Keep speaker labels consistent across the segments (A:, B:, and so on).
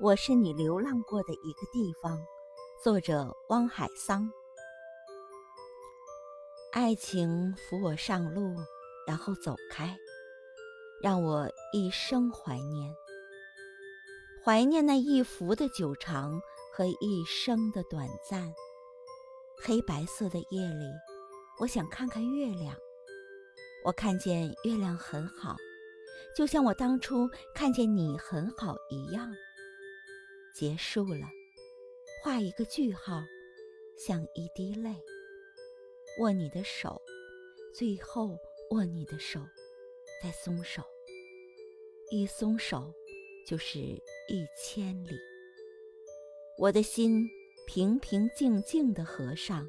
A: 我是你流浪过的一个地方。作者：汪海桑。爱情扶我上路，然后走开，让我一生怀念。怀念那一幅的久长和一生的短暂。黑白色的夜里，我想看看月亮。我看见月亮很好，就像我当初看见你很好一样。结束了，画一个句号，像一滴泪。握你的手，最后握你的手，再松手。一松手，就是一千里。我的心平平静静的合上，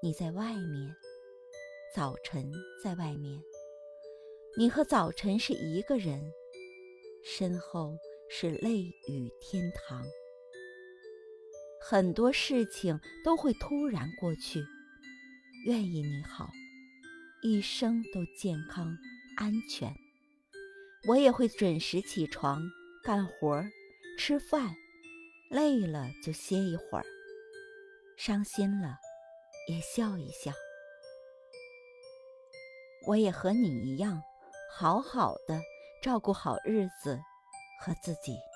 A: 你在外面，早晨在外面，你和早晨是一个人，身后。是泪雨天堂，很多事情都会突然过去。愿意你好，一生都健康安全。我也会准时起床干活吃饭，累了就歇一会儿，伤心了也笑一笑。我也和你一样，好好的照顾好日子。和自己。